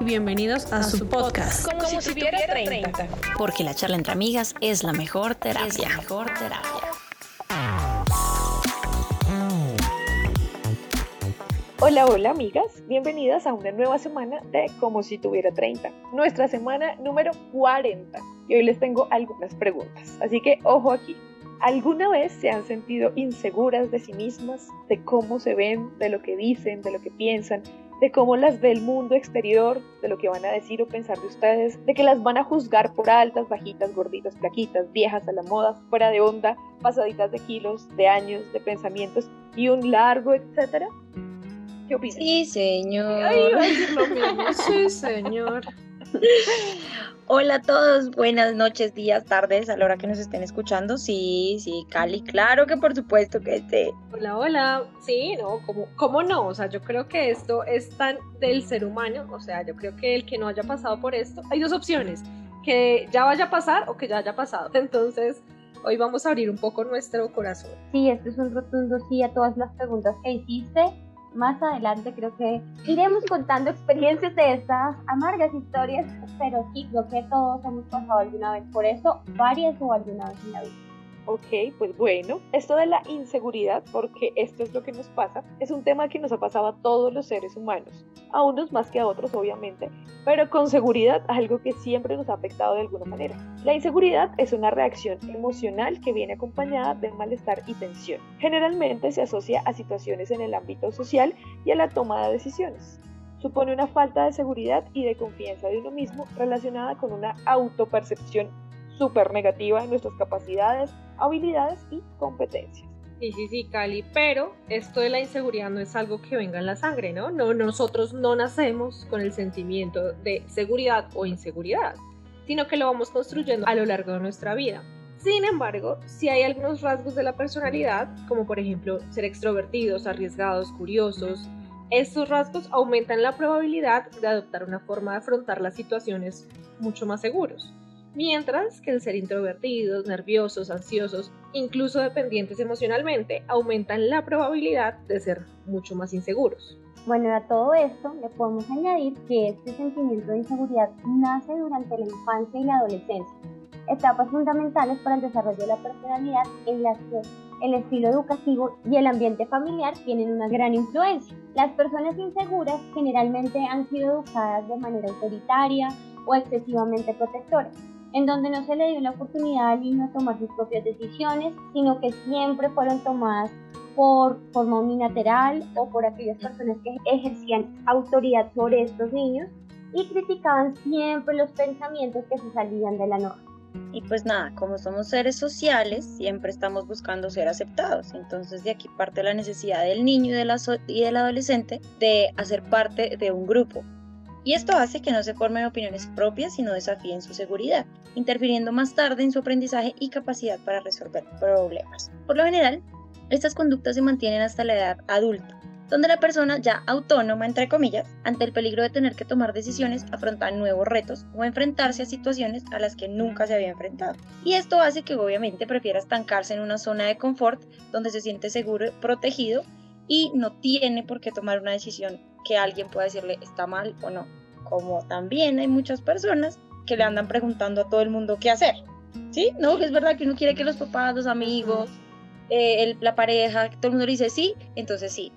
Bienvenidos a, su podcast. Como, si, tuviera 30. Porque la charla entre amigas es la mejor terapia. Es la mejor terapia. Hola, hola amigas, bienvenidas a una nueva semana de Como si tuviera 30, nuestra semana número 40. Y hoy les tengo algunas preguntas, así que ojo aquí. ¿Alguna vez se han sentido inseguras de sí mismas, de cómo se ven, de lo que dicen, de lo que piensan, de cómo las ve el mundo exterior, de lo que van a decir o pensar de ustedes, de que las van a juzgar por altas, bajitas, gorditas, plaquitas, viejas a la moda, fuera de onda, pasaditas de kilos, de años, de pensamientos y un largo etcétera? ¿Qué opinas? Sí, señor. Ay, iba a decir lo mismo. Sí, señor. Hola a todos, buenas noches, días, tardes, a la hora que nos estén escuchando. Sí, sí, Cali, claro que por supuesto que esté. Hola, hola. Sí, no, ¿cómo, ¿cómo no? O sea, yo creo que esto es tan del ser humano. O sea, yo creo que el que no haya pasado por esto, hay dos opciones: que ya vaya a pasar o que ya haya pasado. Entonces, hoy vamos a abrir un poco nuestro corazón. Sí, este es un rotundo sí a todas las preguntas que hiciste más adelante creo que iremos contando experiencias de estas amargas historias, pero sí creo que todos hemos pasado alguna vez por eso, varias o alguna vez en la vida. Ok, pues bueno, esto de la inseguridad, porque esto es lo que nos pasa, es un tema que nos ha pasado a todos los seres humanos, a unos más que a otros obviamente, pero con seguridad algo que siempre nos ha afectado de alguna manera. La inseguridad es una reacción emocional que viene acompañada de malestar y tensión. Generalmente se asocia a situaciones en el ámbito social y a la toma de decisiones supone una falta de seguridad y de confianza de uno mismo relacionada con una autopercepción súper negativa en nuestras capacidades, habilidades y competencias. Sí, sí, sí, Cali, pero esto de la inseguridad no es algo que venga en la sangre, ¿no? no nosotros no nacemos con el sentimiento de seguridad o inseguridad, sino que lo vamos construyendo a lo largo de nuestra vida. Sin embargo, si hay algunos rasgos de la personalidad, como por ejemplo ser extrovertidos, arriesgados, curiosos, estos rasgos aumentan la probabilidad de adoptar una forma de afrontar las situaciones mucho más seguros mientras que el ser introvertidos, nerviosos, ansiosos, incluso dependientes emocionalmente, aumentan la probabilidad de ser mucho más inseguros. Bueno, a todo esto le podemos añadir que este sentimiento de inseguridad nace durante la infancia y la adolescencia, etapas fundamentales para el desarrollo de la personalidad en las que el estilo educativo y el ambiente familiar tienen una gran influencia. Las personas inseguras generalmente han sido educadas de manera autoritaria o excesivamente protectora, en donde no se le dio la oportunidad al niño a tomar sus propias decisiones, sino que siempre fueron tomadas por forma unilateral o por aquellas personas que ejercían autoridad sobre estos niños y criticaban siempre los pensamientos que se salían de la norma. Y pues nada, como somos seres sociales, siempre estamos buscando ser aceptados. Entonces de aquí parte la necesidad del niño y, y del adolescente de hacer parte de un grupo, y esto hace que no se formen opiniones propias, sino desafíen su seguridad, interfiriendo más tarde en su aprendizaje y capacidad para resolver problemas. Por lo general, estas conductas se mantienen hasta la edad adulta, donde la persona ya autónoma, entre comillas, ante el peligro de tener que tomar decisiones, afronta nuevos retos o enfrentarse a situaciones a las que nunca se había enfrentado. Y esto hace que obviamente prefiera estancarse en una zona de confort donde se siente seguro, protegido y no tiene por qué tomar una decisión que alguien pueda decirle está mal o no. Como también hay muchas personas que le andan preguntando a todo el mundo qué hacer. ¿Sí? No, es verdad que uno quiere que los papás, los amigos, eh, la pareja, todo el mundo le dice sí, entonces sí.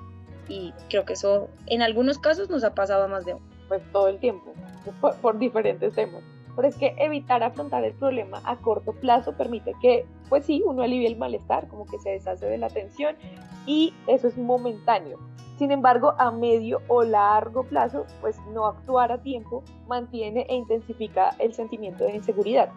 Y creo que eso en algunos casos nos ha pasado más de uno. Pues todo el tiempo, por, por diferentes temas. Pero es que evitar afrontar el problema a corto plazo permite que, pues sí, uno alivie el malestar, como que se deshace de la tensión y eso es momentáneo. Sin embargo, a medio o largo plazo, pues no actuar a tiempo mantiene e intensifica el sentimiento de inseguridad.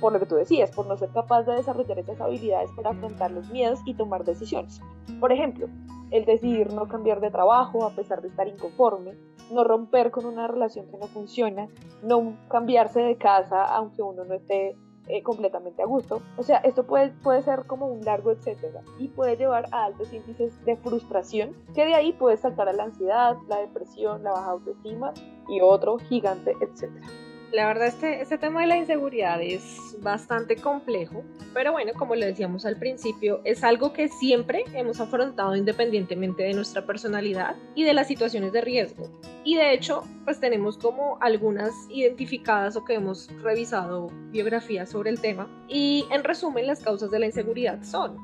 Por lo que tú decías, por no ser capaz de desarrollar esas habilidades para afrontar los miedos y tomar decisiones. Por ejemplo, el decidir no cambiar de trabajo a pesar de estar inconforme, no romper con una relación que no funciona, no cambiarse de casa aunque uno no esté eh, completamente a gusto. O sea, esto puede, puede ser como un largo etcétera y puede llevar a altos índices de frustración, que de ahí puede saltar a la ansiedad, la depresión, la baja autoestima y otro gigante etcétera. La verdad, este, este tema de la inseguridad es bastante complejo, pero bueno, como le decíamos al principio, es algo que siempre hemos afrontado independientemente de nuestra personalidad y de las situaciones de riesgo. Y de hecho, pues tenemos como algunas identificadas o que hemos revisado biografías sobre el tema. Y en resumen, las causas de la inseguridad son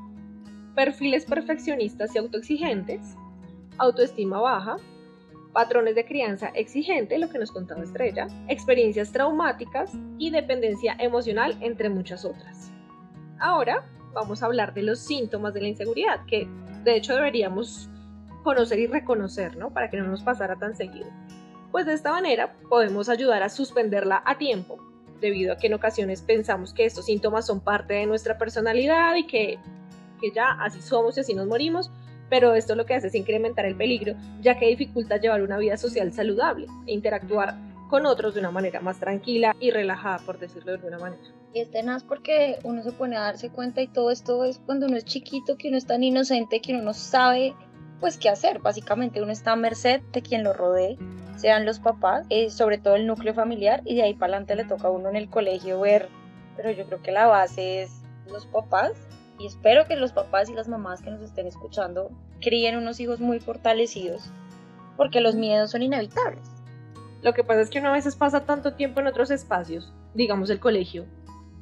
perfiles perfeccionistas y autoexigentes, autoestima baja, patrones de crianza exigente, lo que nos contaba Estrella, experiencias traumáticas y dependencia emocional, entre muchas otras. Ahora vamos a hablar de los síntomas de la inseguridad, que de hecho deberíamos conocer y reconocer, ¿no? Para que no nos pasara tan seguido. Pues de esta manera podemos ayudar a suspenderla a tiempo, debido a que en ocasiones pensamos que estos síntomas son parte de nuestra personalidad y que, que ya así somos y así nos morimos, pero esto lo que hace es incrementar el peligro, ya que dificulta llevar una vida social saludable e interactuar con otros de una manera más tranquila y relajada, por decirlo de alguna manera. Y es tenaz porque uno se pone a darse cuenta y todo esto es cuando uno es chiquito, que uno es tan inocente, que uno no sabe pues qué hacer. Básicamente uno está a merced de quien lo rodee, sean los papás, eh, sobre todo el núcleo familiar, y de ahí para adelante le toca a uno en el colegio ver, pero yo creo que la base es los papás. Y espero que los papás y las mamás que nos estén escuchando críen unos hijos muy fortalecidos, porque los miedos son inevitables. Lo que pasa es que uno a veces pasa tanto tiempo en otros espacios, digamos el colegio,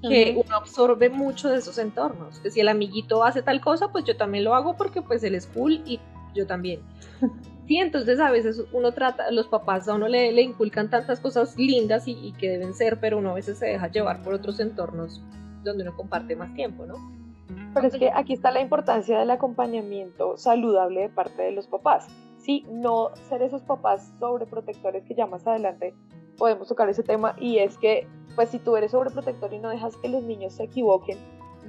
que uno absorbe mucho de esos entornos. Que si el amiguito hace tal cosa, pues yo también lo hago porque pues él es cool y yo también. Sí, entonces a veces uno trata, los papás a uno le, le inculcan tantas cosas lindas y, que deben ser, pero uno a veces se deja llevar por otros entornos donde uno comparte más tiempo, ¿no? Pero es que aquí está la importancia del acompañamiento saludable de parte de los papás. Sí, no ser esos papás sobreprotectores que ya más adelante podemos tocar ese tema y es que pues si tú eres sobreprotector y no dejas que los niños se equivoquen,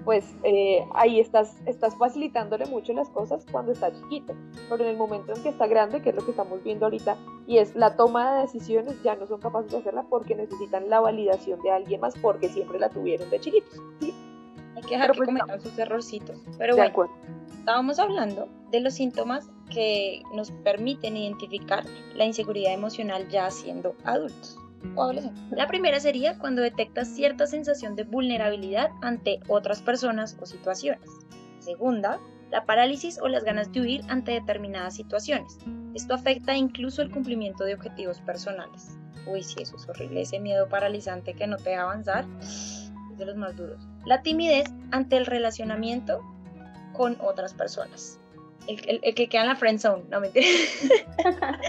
pues eh, ahí estás, estás facilitándole mucho las cosas cuando está chiquito, pero en el momento en que está grande, que es lo que estamos viendo ahorita, y es la toma de decisiones, ya no son capaces de hacerla porque necesitan la validación de alguien más, porque siempre la tuvieron de chiquitos. Hay que dejar que pues cometan sus errorcitos. Pero bueno, estábamos hablando de los síntomas que nos permiten identificar la inseguridad emocional ya siendo adultos. La primera sería cuando detectas cierta sensación de vulnerabilidad ante otras personas o situaciones. Segunda, la parálisis o las ganas de huir ante determinadas situaciones. Esto afecta incluso el cumplimiento de objetivos personales. Uy, sí, eso es horrible, ese miedo paralizante que no te deja avanzar es de los más duros. La timidez ante el relacionamiento con otras personas. El, que queda en la friend zone, no mentira.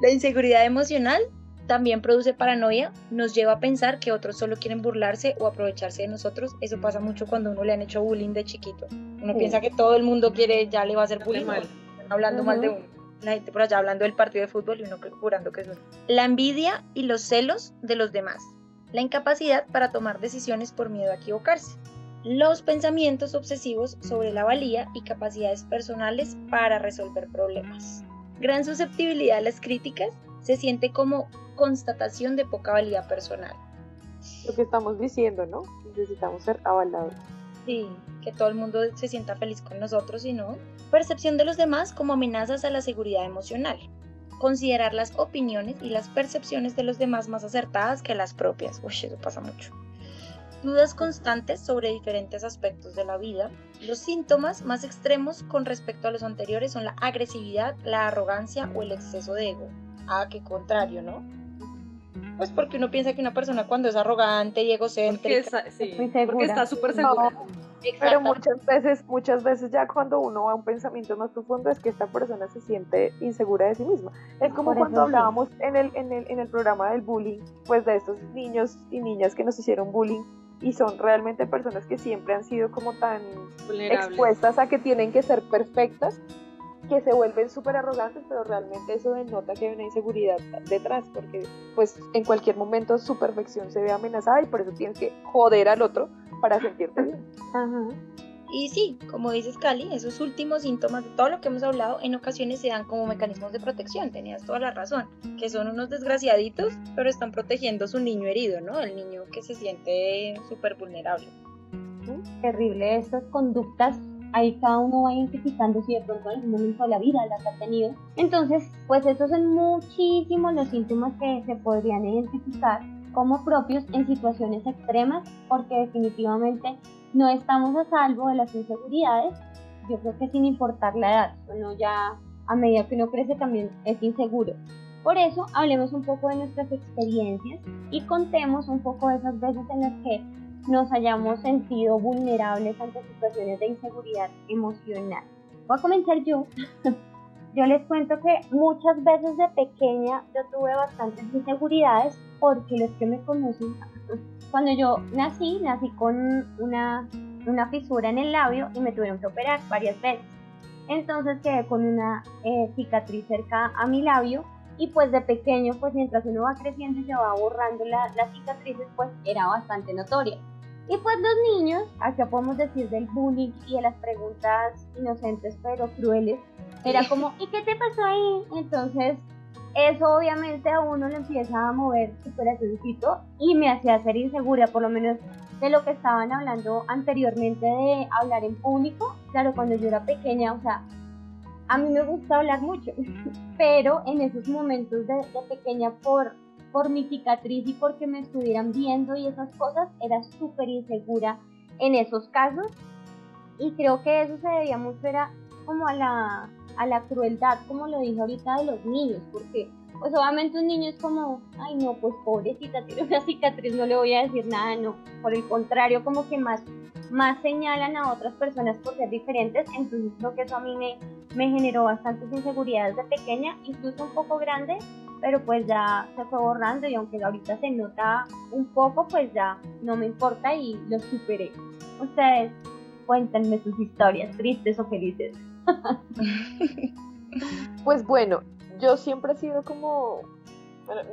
la inseguridad emocional también produce paranoia, nos lleva a pensar que otros solo quieren burlarse o aprovecharse de nosotros. Eso pasa mucho cuando uno le han hecho bullying de chiquito. Uno piensa que todo el mundo quiere, ya le va a hacer bullying, mal. hablando mal de uno. La gente por allá hablando del partido de fútbol y uno jurando que es uno. La envidia y los celos de los demás. La incapacidad para tomar decisiones por miedo a equivocarse. Los pensamientos obsesivos sobre la valía y capacidades personales para resolver problemas. Gran susceptibilidad a las críticas se siente como constatación de poca valía personal. Lo que estamos diciendo, ¿no? Necesitamos ser avalados. Sí, que todo el mundo se sienta feliz con nosotros y no. Percepción de los demás como amenazas a la seguridad emocional. Considerar las opiniones y las percepciones de los demás más acertadas que las propias. Uy, eso pasa mucho. Dudas constantes sobre diferentes aspectos de la vida. Los síntomas más extremos con respecto a los anteriores son la agresividad, la arrogancia o el exceso de ego. Ah, qué contrario, ¿no? Pues porque uno piensa que una persona cuando es arrogante y egocéntrica, sí, porque está súper segura. Pero muchas veces, muchas veces ya cuando uno va a un pensamiento más profundo es que esta persona se siente insegura de sí misma. Es como cuando hablábamos en el, en, el, en el programa del bullying, pues de estos niños y niñas que nos hicieron bullying y son realmente personas que siempre han sido como tan expuestas a que tienen que ser perfectas que se vuelven súper arrogantes, pero realmente eso denota que hay una inseguridad detrás, porque pues en cualquier momento su perfección se ve amenazada y por eso tienes que joder al otro para sentirte bien. Y sí, como dices Cali, esos últimos síntomas de todo lo que hemos hablado en ocasiones se dan como mecanismos de protección, tenías toda la razón, que son unos desgraciaditos, pero están protegiendo a su niño herido, ¿no? El niño que se siente súper vulnerable. Terrible estas conductas ahí cada uno va identificando si de pronto en algún momento de la vida las ha tenido. Entonces, pues esos son muchísimos los síntomas que se podrían identificar como propios en situaciones extremas, porque definitivamente no estamos a salvo de las inseguridades. Yo creo que sin importar la edad, uno ya a medida que uno crece también es inseguro. Por eso hablemos un poco de nuestras experiencias y contemos un poco de esas veces en las que nos hayamos sentido vulnerables ante situaciones de inseguridad emocional. Voy a comenzar yo. Yo les cuento que muchas veces de pequeña yo tuve bastantes inseguridades porque los que me conocen, cuando yo nací, nací con una, una fisura en el labio y me tuvieron que operar varias veces. Entonces quedé con una eh, cicatriz cerca a mi labio y pues de pequeño, pues mientras uno va creciendo y se va borrando las cicatrices, pues era bastante notoria. Y pues los niños, acá podemos decir del bullying y de las preguntas inocentes pero crueles, era como, ¿y qué te pasó ahí? Entonces, eso obviamente a uno le empieza a mover su corazoncito y me hacía ser insegura, por lo menos de lo que estaban hablando anteriormente de hablar en público. Claro, cuando yo era pequeña, o sea, a mí me gusta hablar mucho, pero en esos momentos de, pequeña por, por mi cicatriz y porque me estuvieran viendo y esas cosas, era súper insegura en esos casos. Y creo que eso se debía mucho era como a la, a la crueldad, como lo dije ahorita, de los niños, porque pues obviamente un niño es como, ay no, pues pobrecita, tiene una cicatriz, no le voy a decir nada, no, por el contrario, como que más, más señalan a otras personas por ser diferentes, entonces creo que eso a mí me, me generó bastantes inseguridades de pequeña, incluso un poco grande, pero pues ya se fue borrando y aunque ahorita se nota un poco, pues ya no me importa y lo superé. Ustedes cuéntenme sus historias, tristes o felices. pues bueno, yo siempre he sido como,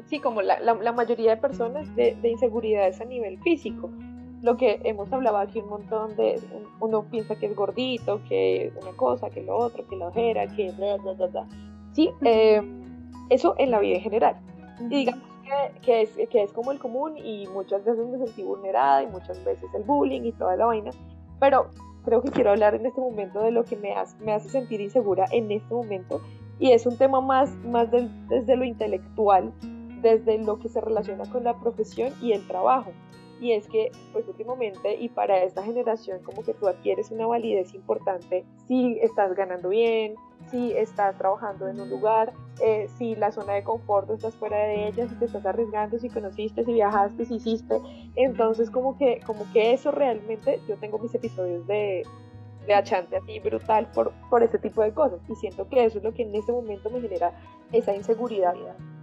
sí, como la, la, mayoría de personas de, de, inseguridades a nivel físico. Lo que hemos hablado aquí un montón de, uno piensa que es gordito, que una cosa, que lo otro, que la ojera, que bla, bla, bla, bla. Sí, eh, eso en la vida en general. Y digamos que, que, es, que es como el común y muchas veces me sentí vulnerada y muchas veces el bullying y toda la vaina. Pero creo que quiero hablar en este momento de lo que me hace, me hace sentir insegura en este momento y es un tema más, más desde lo intelectual, desde lo que se relaciona con la profesión y el trabajo. Y es que, pues últimamente, y para esta generación, como que tú adquieres una validez importante si estás ganando bien, si estás trabajando en un lugar, eh, si la zona de confort estás fuera de ella, si te estás arriesgando, si conociste, si viajaste, si hiciste. Entonces, como que, como que eso realmente, yo tengo mis episodios de, de achante así brutal por, por ese tipo de cosas. Y siento que eso es lo que en este momento me genera esa inseguridad,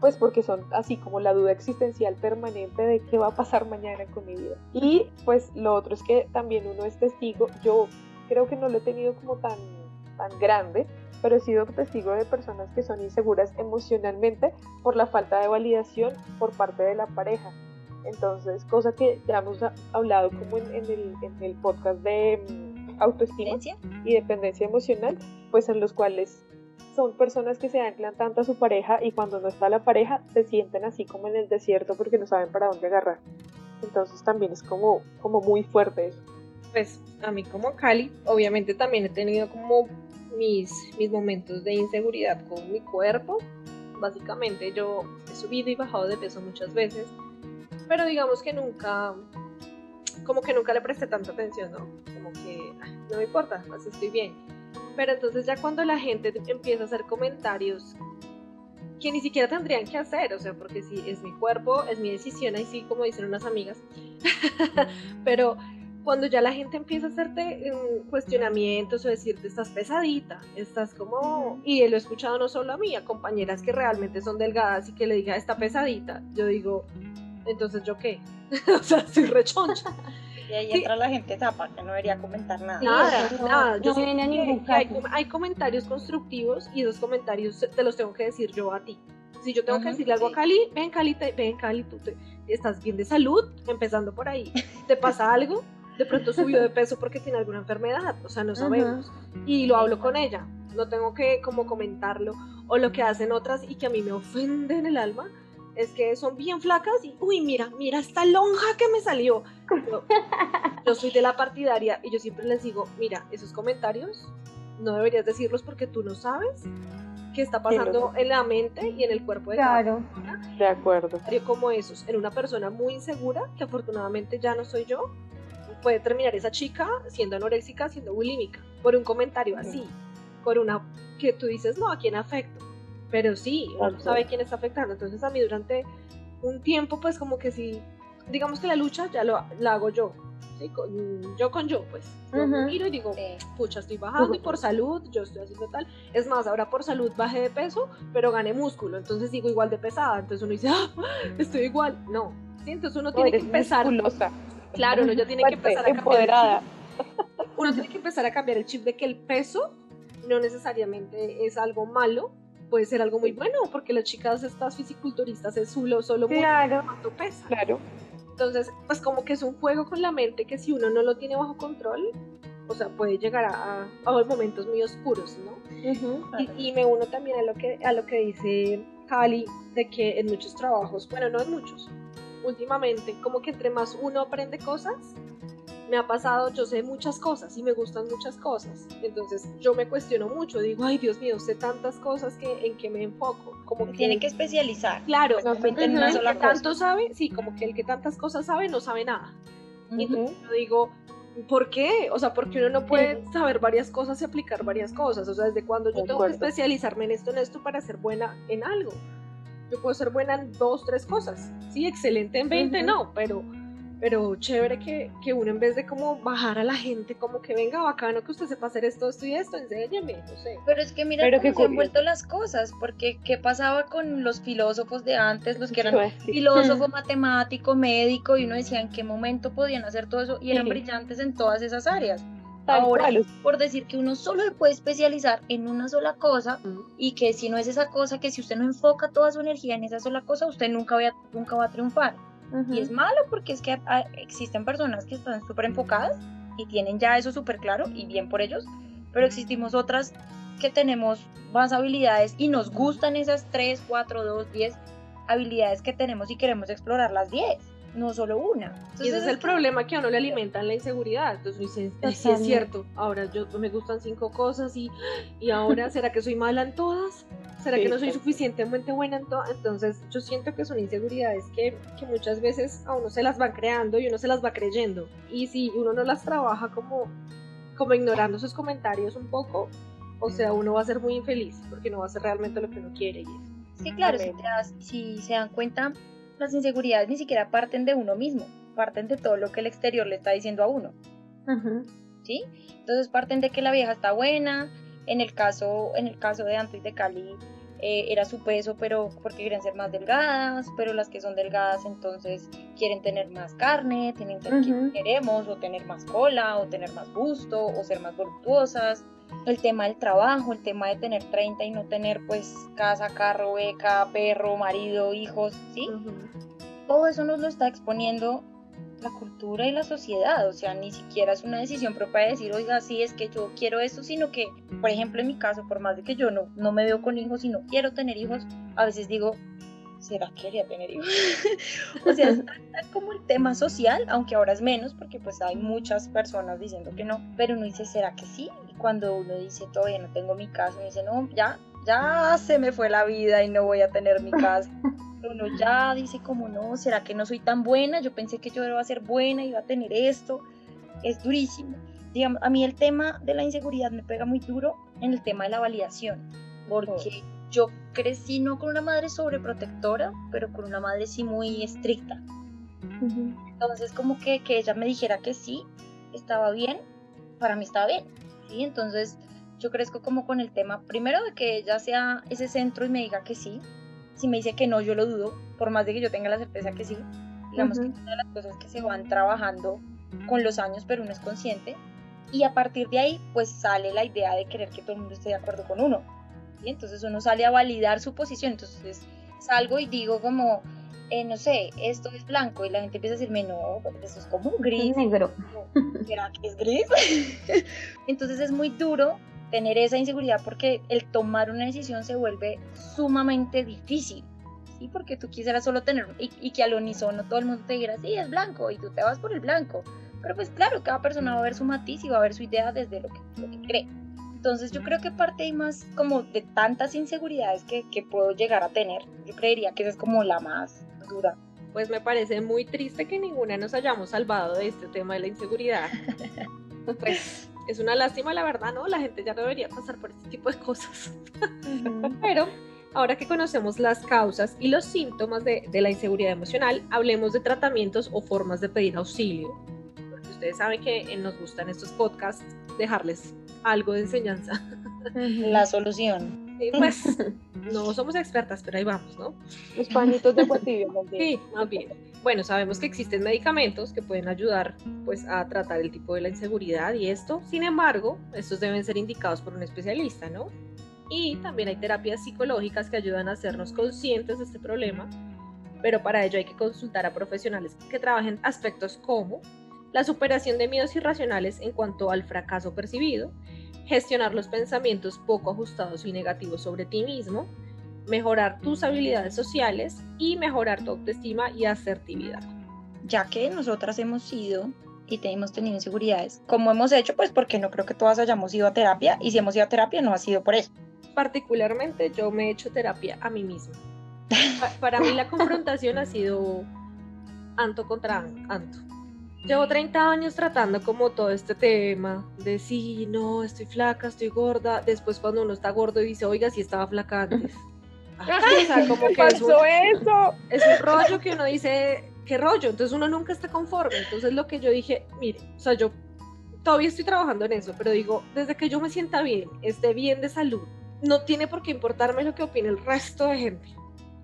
pues porque son así como la duda existencial permanente de qué va a pasar mañana con mi vida. Y pues lo otro es que también uno es testigo, yo creo que no lo he tenido como tan, tan grande, pero he sido testigo de personas que son inseguras emocionalmente por la falta de validación por parte de la pareja. Entonces, cosa que ya hemos hablado como en, el, en el podcast de mm, autoestima y dependencia emocional, pues en los cuales son personas que se anclan tanto a su pareja y cuando no está la pareja se sienten así como en el desierto porque no saben para dónde agarrar. Entonces también es como, como muy fuerte eso. Pues a mí como Cali, obviamente también he tenido como mis, mis momentos de inseguridad con mi cuerpo. Básicamente yo he subido y bajado de peso muchas veces, pero digamos que nunca, como que nunca le presté tanta atención, ¿no? Como que no me importa, así estoy bien. Pero entonces ya cuando la gente empieza a hacer comentarios que ni siquiera tendrían que hacer, o sea, porque si es mi cuerpo, es mi decisión, ahí sí, como dicen unas amigas. Pero cuando ya la gente empieza a hacerte um, cuestionamientos o decirte estás pesadita, estás como, y lo he escuchado no solo a mí, a compañeras que realmente son delgadas y que le diga está pesadita, yo digo, entonces yo qué, o sea, soy rechoncha. Y ahí entra la gente tapa, que no debería comentar nada. Nada, nada. Yo hay, hay, comentarios constructivos y esos comentarios te los tengo que decir yo a ti. Si yo tengo que decirle algo a Cali, ven Cali, ven Cali, tú te, estás bien de salud, empezando por ahí. ¿Te pasa algo? De pronto subió de peso porque tiene alguna enfermedad, o sea, no sabemos. Y lo hablo con ella, no tengo que como comentarlo. O lo que hacen otras y que a mí me ofende en el alma, es que son bien flacas y, uy, mira, mira esta lonja que me salió. Yo, soy de la partidaria y yo siempre les digo, mira, esos comentarios no deberías decirlos porque tú no sabes qué está pasando en la mente y en el cuerpo de claro. cada persona. De acuerdo. Como esos, en una persona muy insegura, que afortunadamente ya no soy yo, puede terminar esa chica siendo anoréxica, siendo bulímica, por un comentario así, por una que tú dices, no, ¿a quién afecto? pero sí, uno no sabe quién está afectando. Entonces a mí durante un tiempo, pues como que sí, digamos que la lucha ya lo, la hago yo. ¿sí? yo con yo, pues. Yo me miro y digo, pucha, estoy bajando y por salud, yo estoy haciendo tal. Es más, ahora por salud bajé de peso, pero gané músculo, entonces digo igual de pesada. Entonces uno dice, ah, estoy igual. No, ¿sí? entonces uno tiene que empezar. Musculosa. Claro, uno ya tiene que empezar a empoderada. Uno tiene que empezar a cambiar el chip de que el peso no necesariamente es algo malo, puede ser algo muy bueno, porque las chicas estas fisiculturistas es solo, solo claro, cuánto pesa. Claro. Entonces, pues como que es un juego con la mente que si uno no lo tiene bajo control, o sea, puede llegar a, a, momentos muy oscuros, ¿no? y, me uno también a lo que, a lo que dice Cali, de que en muchos trabajos, bueno, no en muchos, últimamente, como que entre más uno aprende cosas, me ha pasado, yo sé muchas cosas y me gustan muchas cosas. Entonces yo me cuestiono mucho, digo, ay Dios mío, sé tantas cosas que en que me enfoco. Como que, tiene que especializar. Claro, no, en una sola tanto sabe, sí, como que el que tantas cosas sabe no sabe nada. Y yo digo, ¿por qué? O sea, porque uno no puede saber varias cosas y aplicar varias cosas. O sea, desde cuando yo tengo que especializarme en esto, en esto para ser buena en algo. Yo puedo ser buena en dos, tres cosas. Sí, excelente en 20, no, pero pero chévere que, que, uno en vez de como bajar a la gente, como que venga bacano que usted sepa hacer esto, esto y esto, enséñeme, no sé. Pero es que mira cómo se han vuelto las cosas, porque ¿qué pasaba con los filósofos de antes, los que eran filósofo, matemático, médico, y uno decía en qué momento podían hacer todo eso, y eran brillantes en todas esas áreas. Ahora, por decir que uno solo se puede especializar en una sola cosa y que si no es esa cosa, que si usted no enfoca toda su energía en esa sola cosa, usted nunca va a, nunca va a triunfar. Y es malo porque es que existen personas que están súper enfocadas y tienen ya eso súper claro y bien por ellos, pero existimos otras que tenemos más habilidades y nos gustan esas 3, 4, 2, 10 habilidades que tenemos y queremos explorar las 10, no solo una. y ese es, el problema que a uno le alimentan la inseguridad. Entonces dice, sí es cierto, ahora yo me gustan cinco cosas y, y ahora será que soy mala en todas. ¿Será que no soy suficientemente buena en todo? Entonces yo siento que son inseguridades que, que, muchas veces a uno se las van creando y uno se las va creyendo. Y si uno no las trabaja como, como ignorando sus comentarios un poco, o sea, uno va a ser muy infeliz porque no va a ser realmente lo que uno quiere. Y Sí, claro, si, se dan cuenta, las inseguridades ni siquiera parten de uno mismo, parten de todo lo que el exterior le está diciendo a uno. ¿Sí? Entonces parten de que la vieja está buena, en el caso, en el caso de Anto y de Cali, eh, era su peso, pero porque quieren ser más delgadas, pero las que son delgadas entonces quieren tener más carne, tienen, queremos o tener más cola o tener más gusto o ser más voluptuosas. El tema del trabajo, el tema de tener 30 y no tener pues casa, carro, beca, perro, marido, hijos, ¿sí? Todo eso nos lo está exponiendo la cultura y la sociedad, o sea, ni siquiera es una decisión propia de decir, oiga, sí, es que yo quiero esto, sino que, por ejemplo, en mi caso, por más de que yo no, no me veo con hijos y no quiero tener hijos, a veces digo, ¿será que quería tener hijos? o sea, es como el tema social, aunque ahora es menos, porque pues hay muchas personas diciendo que no, pero uno dice, ¿será que sí? Y cuando uno dice, todavía no tengo mi casa, uno dice, no, ya, ya se me fue la vida y no voy a tener mi casa uno ya dice como no, ¿será que no soy tan buena? Yo pensé que yo iba a ser buena, iba a tener esto. Es durísimo. Digamos, a mí el tema de la inseguridad me pega muy duro en el tema de la validación, porque yo crecí no con una madre sobreprotectora, pero con una madre sí muy estricta. Entonces como que, que ella me dijera que sí, estaba bien, para mí estaba bien. ¿sí? Entonces yo crezco como con el tema, primero de que ella sea ese centro y me diga que sí, si me dice que no, yo lo dudo, por más de que yo tenga la certeza que sí. Digamos que es una de las cosas que se van trabajando con los años, pero uno es consciente. Y a partir de ahí, pues sale la idea de querer que todo el mundo esté de acuerdo con uno. Y Entonces uno sale a validar su posición. Entonces salgo y digo como, eh, no sé, esto es blanco y la gente empieza a decirme, no, eso es como un gris. Negro. ¿Será que es gris? Entonces es muy duro tener esa inseguridad porque el tomar una decisión se vuelve sumamente difícil. ¿sí? Porque tú quisieras solo tener, y, que al unísono todo el mundo te dijera, sí, es blanco, y tú te vas por el blanco. Pero pues claro, cada persona va a ver su matiz y va a ver su idea desde lo que, cree. Entonces yo creo que parte más como de tantas inseguridades que, que puedo llegar a tener. Yo creería que esa es como la más dura. Pues me parece muy triste que ninguna nos hayamos salvado de este tema de la inseguridad. pues es una lástima, la verdad, ¿no? La gente ya debería pasar por este tipo de cosas. Pero Ahora que conocemos las causas y los síntomas de, la inseguridad emocional, hablemos de tratamientos o formas de pedir auxilio. Porque ustedes saben que nos gustan estos podcasts dejarles algo de enseñanza. La solución. pues no somos expertas, pero ahí vamos, ¿no? Los panitos de cuatillo, Sí, más bien. Bueno, sabemos que existen medicamentos que pueden ayudar pues a tratar el tipo de la inseguridad y esto. Sin embargo, estos deben ser indicados por un especialista, ¿no? Y también hay terapias psicológicas que ayudan a hacernos conscientes de este problema, pero para ello hay que consultar a profesionales que trabajen aspectos como la superación de miedos irracionales en cuanto al fracaso percibido, gestionar los pensamientos poco ajustados y negativos sobre ti mismo, mejorar tus habilidades sociales y mejorar tu autoestima y asertividad. Ya que nosotras hemos sido y hemos tenido inseguridades, como hemos hecho, pues porque no creo que todas hayamos ido a terapia y si hemos ido a terapia no ha sido por eso particularmente yo me he hecho terapia a mí misma. Para mí la confrontación ha sido Anto contra Anto. Llevo 30 años tratando como todo este tema de sí, no, estoy flaca, estoy gorda. Después cuando uno está gordo y dice, oiga, si estaba flaca antes. o sea, como que es un, eso? Es un rollo que uno dice, ¿qué rollo? Entonces uno nunca está conforme. Entonces lo que yo dije, mire, o sea, yo todavía estoy trabajando en eso, pero digo, desde que yo me sienta bien, esté bien de salud, no tiene por qué importarme lo que opine el resto de gente.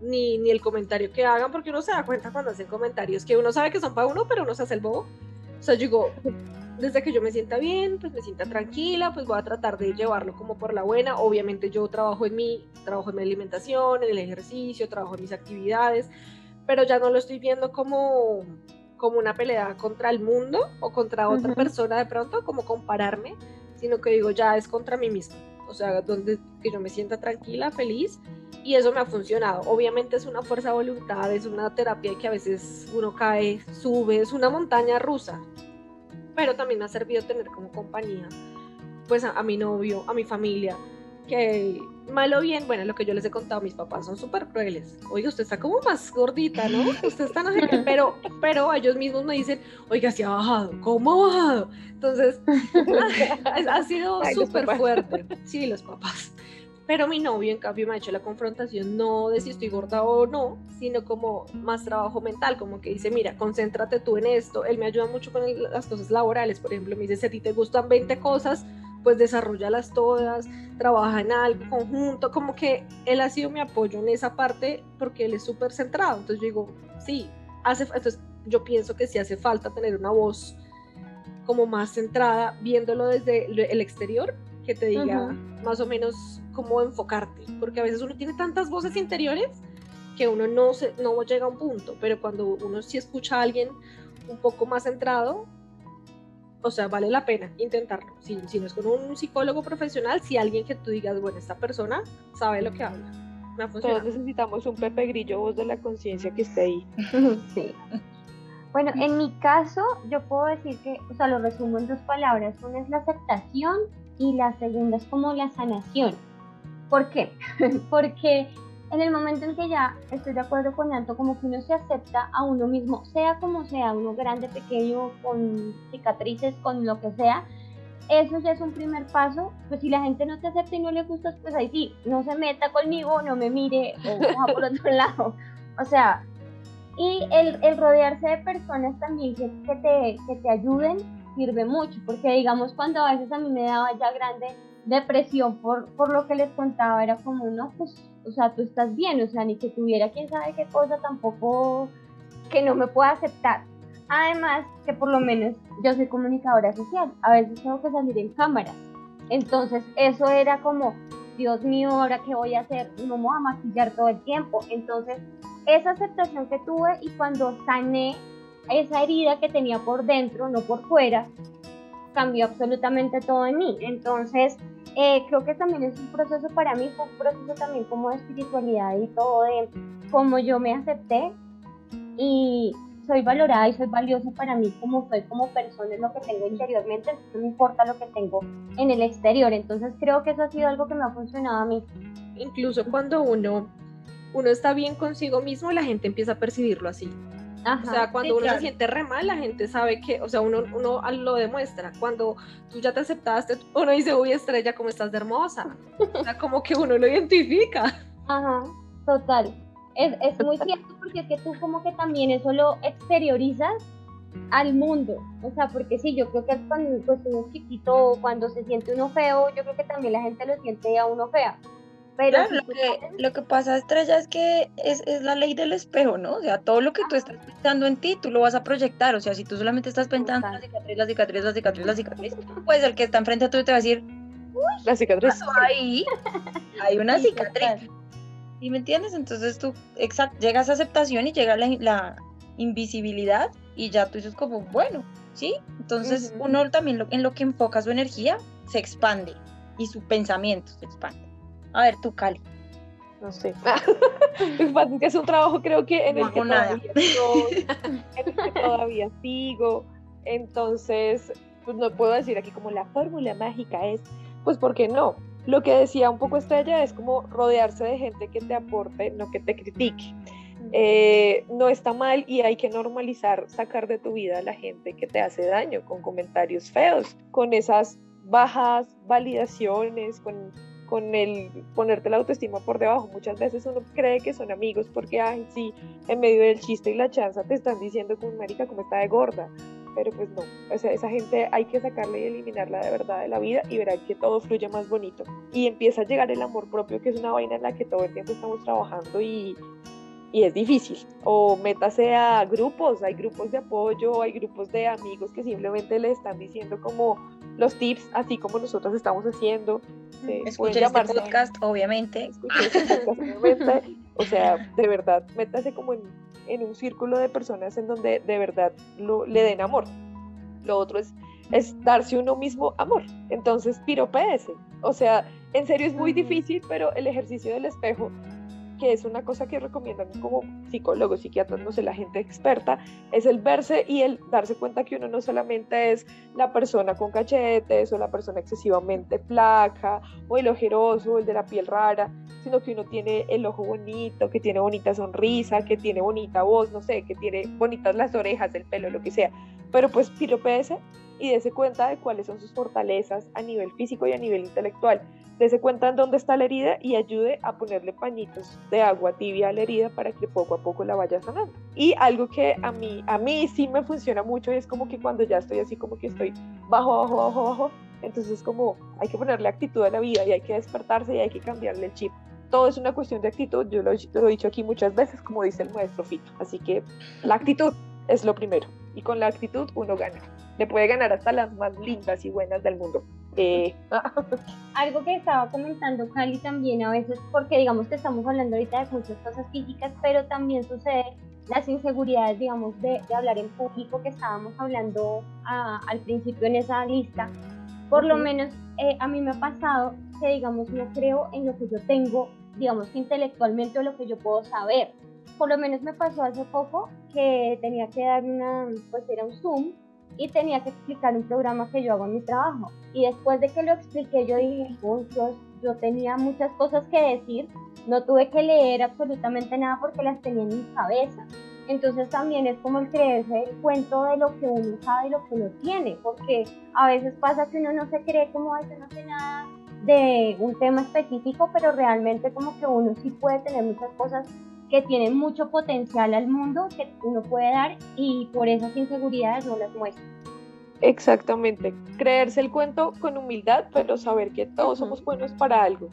Ni, ni el comentario que hagan, porque uno se da cuenta cuando hacen comentarios que uno sabe que son para uno, pero uno se hace el bobo. O sea, yo digo, desde que yo me sienta bien, pues me sienta tranquila, pues voy a tratar de llevarlo como por la buena. Obviamente yo trabajo en mi, trabajo en mi alimentación, en el ejercicio, trabajo en mis actividades, pero ya no lo estoy viendo como, como una pelea contra el mundo o contra otra persona de pronto, como compararme, sino que digo, ya es contra mí misma o sea, donde que yo me sienta tranquila, feliz, y eso me ha funcionado. Obviamente es una fuerza de voluntad, es una terapia que a veces uno cae, sube, es una montaña rusa, pero también me ha servido tener como compañía, pues a, a mi novio, a mi familia, que malo bien, bueno, lo que yo les he contado, mis papás son súper crueles. Oiga, usted está como más gordita, ¿no? Usted está no sé qué, pero, pero ellos mismos me dicen, oiga, si ha bajado, ¿cómo ha bajado? Entonces, ha sido súper fuerte. Sí, los papás. Pero mi novio, en cambio, me ha hecho la confrontación no de si estoy gorda o no, sino como más trabajo mental, como que dice, mira, concéntrate tú en esto. Él me ayuda mucho con las cosas laborales, por ejemplo, me dice, si a ti te gustan 20 cosas, pues desarrollalas todas, trabaja en algo conjunto, como que él ha sido mi apoyo en esa parte porque él es súper centrado, entonces yo digo, sí, hace, entonces yo pienso que sí hace falta tener una voz como más centrada, viéndolo desde el exterior, que te diga más o menos cómo enfocarte, porque a veces uno tiene tantas voces interiores que uno no, se, no llega a un punto, pero cuando uno sí escucha a alguien un poco más centrado, o sea, vale la pena intentarlo. Si, si no es con un psicólogo profesional, si alguien que tú digas, bueno, esta persona sabe lo que habla. Todos necesitamos un Pepe Grillo, voz de la conciencia que esté ahí. sí. Bueno, en mi caso, yo puedo decir que, o sea, lo resumo en dos palabras. Una es la aceptación y la segunda es como la sanación. ¿Por qué? Porque en el momento en que ya estoy de acuerdo con Anto, como que uno se acepta a uno mismo, sea como sea, uno grande, pequeño, con cicatrices, con lo que sea, eso ya es un primer paso. Pues si la gente no te acepta y no le gustas, pues ahí sí, no se meta conmigo, no me mire o va por otro lado. O sea, y el, el rodearse de personas también que, te, que te ayuden sirve mucho, porque digamos cuando a veces a mí me daba ya grande depresión por, por lo que les contaba, era como, no, pues o sea, tú estás bien, o sea, ni que tuviera quién sabe qué cosa tampoco que no me pueda aceptar. Además, que por lo menos yo soy comunicadora social, a veces tengo que salir en cámara. Entonces, eso era como, Dios mío, ahora qué voy a hacer, no me voy a maquillar todo el tiempo. Entonces, esa aceptación que tuve y cuando sané esa herida que tenía por dentro, no por fuera, cambió absolutamente todo en mí. Entonces, eh, creo que también es un proceso para mí, fue un proceso también como de espiritualidad y todo, de cómo yo me acepté y soy valorada y soy valiosa para mí como soy como persona, es lo que tengo interiormente, no me importa lo que tengo en el exterior. Entonces creo que eso ha sido algo que me ha funcionado a mí. Incluso cuando uno, uno está bien consigo mismo, la gente empieza a percibirlo así o sea, cuando uno se siente re mal, la gente sabe que, o sea, uno, uno lo demuestra. Cuando tú ya te aceptaste, uno dice, uy, estrella, ¿cómo estás de hermosa? O sea, como que uno lo identifica. Ajá, total. Es, es muy cierto porque es que tú como que también eso lo exteriorizas al mundo. O sea, porque sí, yo creo que cuando pues, uno es chiquito, cuando se siente uno feo, yo creo que también la gente lo siente a uno fea. Pero lo, que, lo que pasa, Estrella, es que es, es, la ley del espejo, ¿no? O sea, todo lo que tú estás pensando en ti, tú lo vas a proyectar. O sea, si tú solamente estás pensando en la cicatriz, la cicatriz, la cicatriz, la cicatriz, pues el que está enfrente a tú te va a decir, Uy, la cicatriz. Ahí hay una cicatriz. ¿Sí me entiendes? Entonces tú exact, llegas a aceptación y llega la, la invisibilidad y ya tú dices como, bueno, ¿sí? Entonces uno también lo, en lo que enfoca su energía se expande y su pensamiento se expande. A ver, tú, Cali. No sé. que es un trabajo creo que en, el que, todavía en el que todavía sigo. Entonces, pues no puedo decir aquí como la fórmula mágica es, pues porque no. Lo que decía un poco Estrella es como rodearse de gente que te aporte, no que te critique. Eh, no está mal y hay que normalizar sacar de tu vida a la gente que te hace daño con comentarios feos, con esas bajas validaciones, con, con el ponerte la autoestima por debajo. Muchas veces uno cree que son amigos porque, ay, sí, en medio del chiste y la chanza te están diciendo como marica como está de gorda. Pero pues no, o sea, esa gente hay que sacarla y eliminarla de verdad de la vida y verá que todo fluye más bonito. Y empieza a llegar el amor propio, que es una vaina en la que todo el tiempo estamos trabajando y, y es difícil. O métase a grupos, hay grupos de apoyo, hay grupos de amigos que simplemente le están diciendo como los tips, así como nosotros estamos haciendo. Eh, Escuchen este podcast, obviamente. Este podcast, obviamente. O sea, de verdad, métase como en, en, un círculo de personas en donde de verdad lo, le den amor. Lo otro es, es darse uno mismo amor. Entonces, piropéese. O sea, en serio es muy difícil, pero el ejercicio del espejo que es una cosa que recomiendan como psicólogos, psiquiatras, no sé, la gente experta, es el verse y el darse cuenta que uno no solamente es la persona con cachetes o la persona excesivamente flaca o el ojeroso o el de la piel rara, sino que uno tiene el ojo bonito, que tiene bonita sonrisa, que tiene bonita voz, no sé, que tiene bonitas las orejas, el pelo, lo que sea. Pero pues piropese y dése cuenta de cuáles son sus fortalezas a nivel físico y a nivel intelectual dése cuenta en dónde está la herida y ayude a ponerle pañitos de agua tibia a la herida para que poco a poco la vaya sanando. Y algo que a mí, a mí sí me funciona mucho es como que cuando ya estoy así como que estoy bajo, bajo, bajo, bajo, entonces como hay que ponerle actitud a la vida y hay que despertarse y hay que cambiarle el chip. Todo es una cuestión de actitud, yo lo, lo he dicho aquí muchas veces, como dice el maestro Fito. Así que la actitud es lo primero y con la actitud uno gana. Le puede ganar hasta las más lindas y buenas del mundo. Eh, Algo que estaba comentando Cali también a veces, porque digamos que estamos hablando ahorita de muchas cosas físicas, pero también sucede las inseguridades, digamos, de, hablar en público que estábamos hablando al principio en esa lista. Por lo menos eh, a mí me ha pasado que, digamos, no creo en lo que yo tengo, digamos, intelectualmente o lo que yo puedo saber. Por lo menos me pasó hace poco que tenía que dar una, pues era un Zoom y tenía que explicar un programa que yo hago en mi trabajo. Y después de que lo expliqué, yo dije, oh, yo, tenía muchas cosas que decir, no tuve que leer absolutamente nada porque las tenía en mi cabeza. Entonces también es como el creerse el cuento de lo que uno sabe y lo que uno tiene, porque a veces pasa que uno no se cree como, ay, no sé nada de un tema específico, pero realmente como que uno sí puede tener muchas cosas que tienen mucho potencial al mundo que uno puede dar y por esas inseguridades no las muestra. Exactamente, creerse el cuento con humildad, pero saber que todos somos buenos para algo.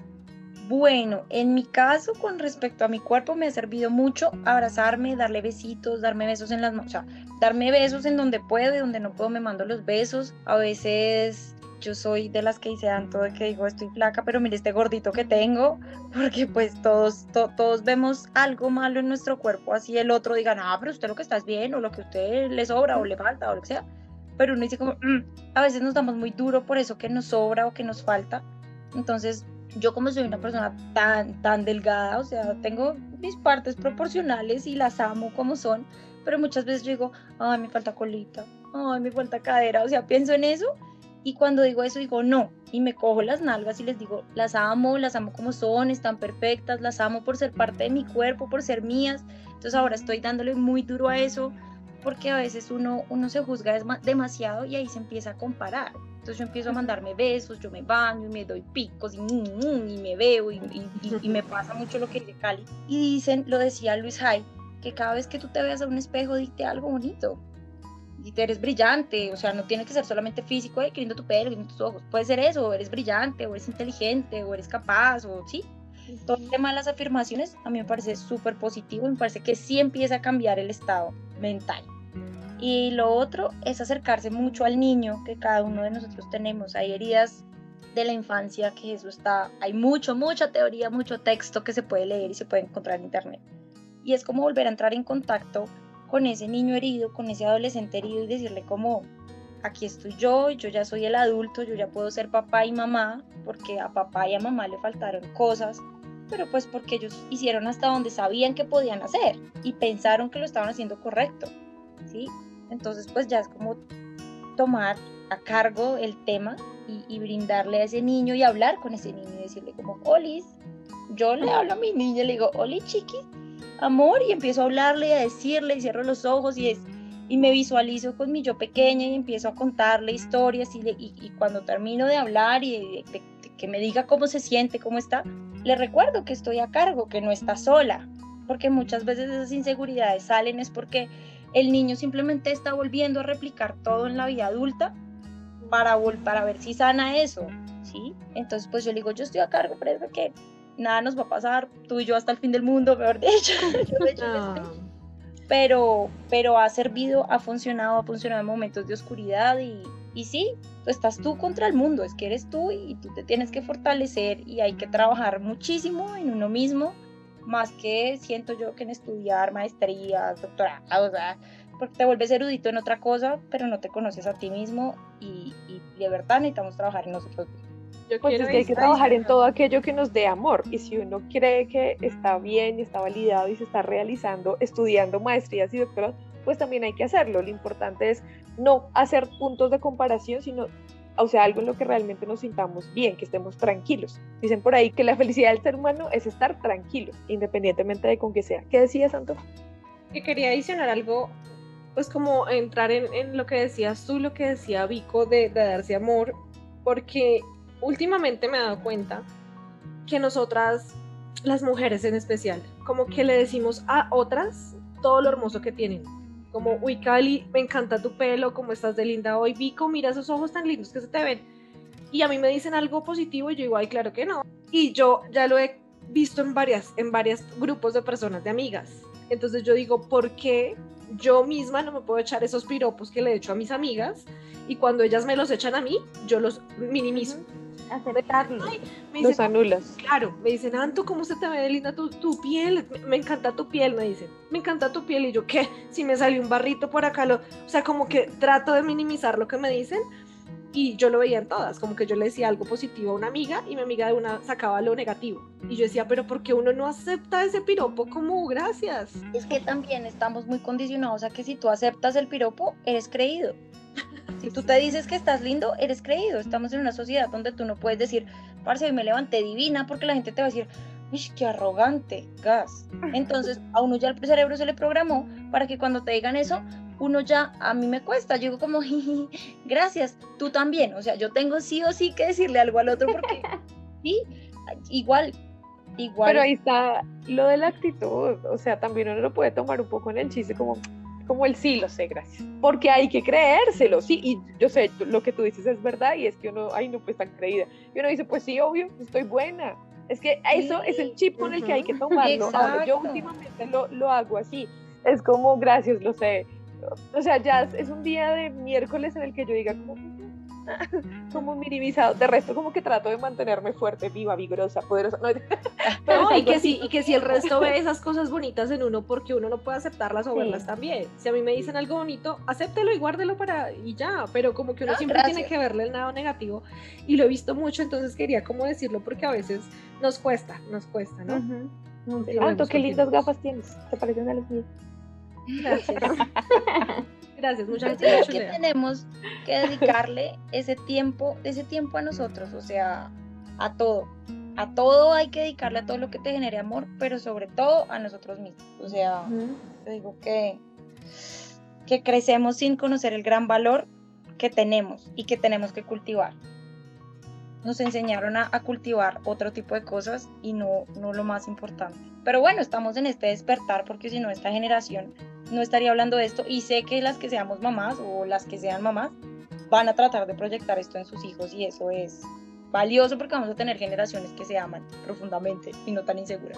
Bueno, en mi caso, con respecto a mi cuerpo, me ha servido mucho abrazarme, darle besitos, darme besos en las manos, o sea, darme besos en donde puedo y donde no puedo me mando los besos. A veces yo soy de las que hice tanto de que digo estoy flaca, pero mire este gordito que tengo, porque pues todos, todos vemos algo malo en nuestro cuerpo, así el otro diga, ah, pero usted lo que está es bien, o lo que a usted le sobra, o le falta, o lo que sea. Pero uno dice como, mm", a veces nos damos muy duro por eso que nos sobra o que nos falta. Entonces, yo como soy una persona tan, tan delgada, o sea, tengo mis partes proporcionales y las amo como son, pero muchas veces digo, ay, me falta colita, ay, me falta cadera, o sea, pienso en eso y cuando digo eso, digo no. Y me cojo las nalgas y les digo, las amo, las amo como son, están perfectas, las amo por ser parte de mi cuerpo, por ser mías. Entonces ahora estoy dándole muy duro a eso porque a veces uno, uno se juzga demasiado y ahí se empieza a comparar. entonces yo empiezo a mandarme besos, yo me baño y me doy picos y, y me veo y, y, me pasa mucho lo que dice Cali. Y dicen, lo decía Luis Hay, que cada vez que tú te veas a un espejo, dite algo bonito. Dite, eres brillante, o sea, no tiene que ser solamente físico, de que lindo tu pelo, lindo tus ojos. Puede ser eso, o eres brillante, o eres inteligente, o eres capaz, o sí. Todo el tema de las afirmaciones a mí me parece súper positivo, me parece que sí empieza a cambiar el estado mental. Y lo otro es acercarse mucho al niño que cada uno de nosotros tenemos. Hay heridas de la infancia que eso está, hay mucho, mucha teoría, mucho texto que se puede leer y se puede encontrar en internet. Y es como volver a entrar en contacto con ese niño herido, con ese adolescente herido y decirle como, aquí estoy yo, yo ya soy el adulto, yo ya puedo ser papá y mamá, porque a papá y a mamá le faltaron cosas, pero pues porque ellos hicieron hasta donde sabían que podían hacer y pensaron que lo estaban haciendo correcto, ¿sí? Entonces pues ya es como tomar a cargo el tema y, brindarle a ese niño y hablar con ese niño y decirle como, Olis, yo le hablo a mi niña, le digo, Oli chiquis, amor, y empiezo a hablarle y a decirle y cierro los ojos y es y me visualizo con mi yo pequeña y empiezo a contarle historias y, y, cuando termino de hablar y que me diga cómo se siente, cómo está, le recuerdo que estoy a cargo, que no está sola, porque muchas veces esas inseguridades salen es porque el niño simplemente está volviendo a replicar todo en la vida adulta para, para ver si sana eso, ¿sí? Entonces, pues yo le digo, yo estoy a cargo, pero es que nada nos va a pasar, tú y yo hasta el fin del mundo, mejor dicho. Ah. pero, pero ha servido, ha funcionado, ha funcionado en momentos de oscuridad y, y sí, estás tú contra el mundo, es que eres tú y tú te tienes que fortalecer y hay que trabajar muchísimo en uno mismo más que siento yo que en estudiar maestrías, doctorados, porque te vuelves erudito en otra cosa, pero no te conoces a ti mismo y, de verdad necesitamos trabajar en nosotros Yo pues es que hay que trabajar en todo aquello que nos dé amor y si uno cree que está bien y está validado y se está realizando, estudiando maestrías y doctorados, pues también hay que hacerlo. Lo importante es no hacer puntos de comparación, sino o sea, algo en lo que realmente nos sintamos bien, que estemos tranquilos. Dicen por ahí que la felicidad del ser humano es estar tranquilo, independientemente de con qué sea. ¿Qué decía Santo? Que quería adicionar algo, pues como entrar en, lo que decías tú, lo que decía Vico de, de darse amor, porque últimamente me he dado cuenta que nosotras, las mujeres en especial, como que le decimos a otras todo lo hermoso que tienen como, uy, Cali, me encanta tu pelo, cómo estás de linda hoy, Vico, mira esos ojos tan lindos que se te ven. Y a mí me dicen algo positivo y yo digo, ay, claro que no. Y yo ya lo he visto en varias, en varios grupos de personas, de amigas. Entonces yo digo, ¿por qué yo misma no me puedo echar esos piropos que le he hecho a mis amigas? Y cuando ellas me los echan a mí, yo los minimizo aceptarlo. Los anulas. Claro, me dicen, Anto, ¿cómo se te ve linda tu, tu, piel? Me encanta tu piel, me dicen. Me encanta tu piel. Y yo, ¿qué? Si me salió un barrito por acá, lo... o sea, como que trato de minimizar lo que me dicen. Y yo lo veía en todas, como que yo le decía algo positivo a una amiga y mi amiga de una sacaba lo negativo. Y yo decía, pero ¿por qué uno no acepta ese piropo como gracias? Es que también estamos muy condicionados a que si tú aceptas el piropo, eres creído. Si tú te dices que estás lindo, eres creído. Estamos en una sociedad donde tú no puedes decir, parce, hoy me levanté divina, porque la gente te va a decir, uy, qué arrogante, gas. Entonces, a uno ya el cerebro se le programó para que cuando te digan eso, uno ya, a mí me cuesta, yo digo como, gracias, tú también. O sea, yo tengo sí o sí que decirle algo al otro porque, sí, igual, igual. Pero ahí está lo de la actitud, o sea, también uno lo puede tomar un poco en el chiste, como, como el sí, lo sé, gracias. Porque hay que creérselo, sí, y yo sé, lo que tú dices es verdad y es que uno, ay, no, pues tan creída. Y uno dice, pues sí, obvio, estoy buena. Es que eso es el chip con el que hay que tomarlo. Ahora, yo últimamente lo, lo hago así. Es como, gracias, lo sé. O sea, ya es un día de miércoles en el que yo diga, como, como minimizado. De resto, como que trato de mantenerme fuerte, viva, vigorosa, poderosa. No, y, que si, y que si el resto ve esas cosas bonitas en uno, porque uno no puede aceptarlas o verlas también. Si a mí me dicen algo bonito, acéptelo y guárdelo para y ya. Pero como que uno siempre tiene que verle el lado negativo. Y lo he visto mucho, entonces quería como decirlo porque a veces nos cuesta, nos cuesta, ¿no? Uh qué lindas gafas tienes. Te parecen a las mías. Gracias. Gracias, muchas gracias. que tenemos que dedicarle ese tiempo, ese tiempo a nosotros, o sea, a todo. A todo hay que dedicarle a todo lo que te genere amor, pero sobre todo a nosotros mismos. O sea, te digo que, que crecemos sin conocer el gran valor que tenemos y que tenemos que cultivar. Nos enseñaron a, a, cultivar otro tipo de cosas y no, no lo más importante. Pero bueno, estamos en este despertar porque si no, esta generación no estaría hablando de esto y sé que las que seamos mamás o las que sean mamás van a tratar de proyectar esto en sus hijos y eso es valioso porque vamos a tener generaciones que se aman profundamente y no tan inseguras.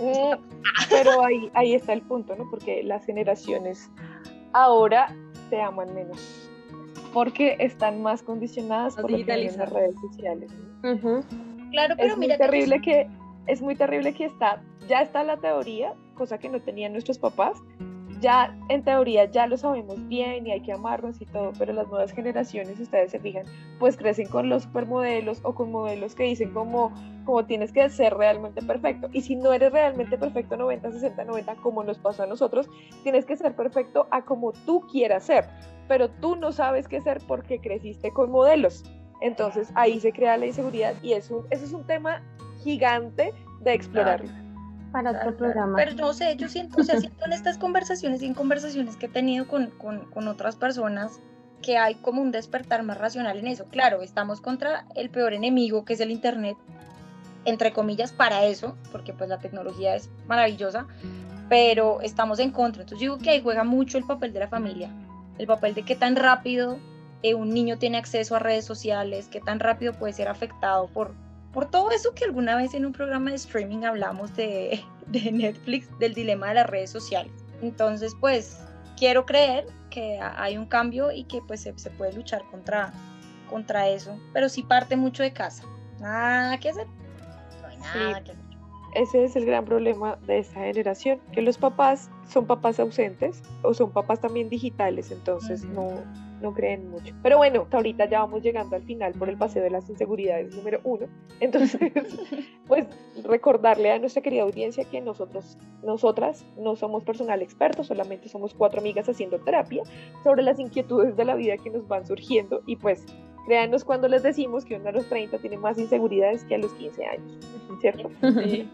Eh, pero ahí, ahí está el punto, ¿no? Porque las generaciones ahora se aman menos porque están más condicionadas por las redes sociales. Claro, pero es mira muy terrible que es muy terrible que está ya está la teoría, cosa que no tenían nuestros papás, ya en teoría ya lo sabemos bien y hay que amarnos y todo, pero las nuevas generaciones, ustedes se fijan, pues crecen con los supermodelos o con modelos que dicen como, como tienes que ser realmente perfecto. Y si no eres realmente perfecto 90, 60, 90, como nos pasó a nosotros, tienes que ser perfecto a como tú quieras ser, pero tú no sabes qué ser porque creciste con modelos. Entonces ahí se crea la inseguridad y eso, eso es un tema gigante de explorar para otro programa. Pero no sé, yo siento, o sea, siento en estas conversaciones y en conversaciones que he tenido con, con, con otras personas que hay como un despertar más racional en eso. Claro, estamos contra el peor enemigo que es el Internet, entre comillas, para eso, porque pues la tecnología es maravillosa, pero estamos en contra. Entonces yo digo que ahí juega mucho el papel de la familia, el papel de qué tan rápido eh, un niño tiene acceso a redes sociales, qué tan rápido puede ser afectado por, por todo eso que alguna vez en un programa de streaming hablamos de, de Netflix, del dilema de las redes sociales. Entonces, pues, quiero creer que hay un cambio y que pues se, se, puede luchar contra, contra eso, pero sí parte mucho de casa. Nada que hacer. No hay nada Sí. que hacer. Ese es el gran problema de esta generación, que los papás son papás ausentes o son papás también digitales, entonces no, no creen mucho. Pero bueno, hasta ahorita ya vamos llegando al final por el paseo de las inseguridades número uno. Entonces, pues recordarle a nuestra querida audiencia que nosotros, nosotras no somos personal experto, solamente somos cuatro amigas haciendo terapia sobre las inquietudes de la vida que nos van surgiendo y pues créanos cuando les decimos que uno a los 30 tiene más inseguridades que a los 15 años, ¿cierto? Sí.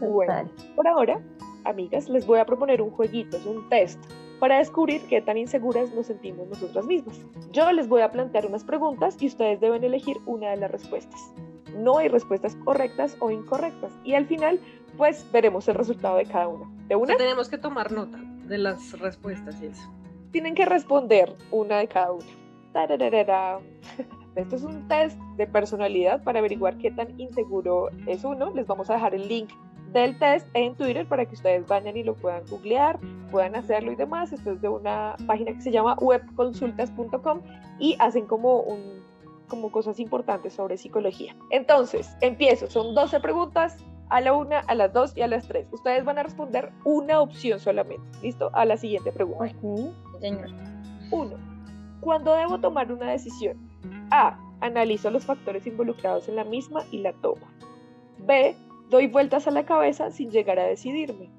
Bueno. Por ahora, amigas, les voy a proponer un jueguito, es un test para descubrir qué tan inseguras nos sentimos nosotras mismas. Yo les voy a plantear unas preguntas y ustedes deben elegir una de las respuestas. No hay respuestas correctas o incorrectas y al final, pues veremos el resultado de cada una. De una, tenemos que tomar nota de las respuestas y eso. tienen que responder una de cada una. Tararara. Esto es un test de personalidad para averiguar qué tan inseguro es uno. Les vamos a dejar el link del test en Twitter para que ustedes vayan y lo puedan googlear, puedan hacerlo y demás. Esto es de una página que se llama webconsultas.com y hacen como un como cosas importantes sobre psicología. Entonces, empiezo. Son 12 preguntas a la una, a las dos y a las tres. Ustedes van a responder una opción solamente. ¿Listo? A la siguiente pregunta. Señor. 1. Cuando debo tomar una decisión? A. Analizo los factores involucrados en la misma y la tomo. B. Doy vueltas a la cabeza sin llegar a decidirme.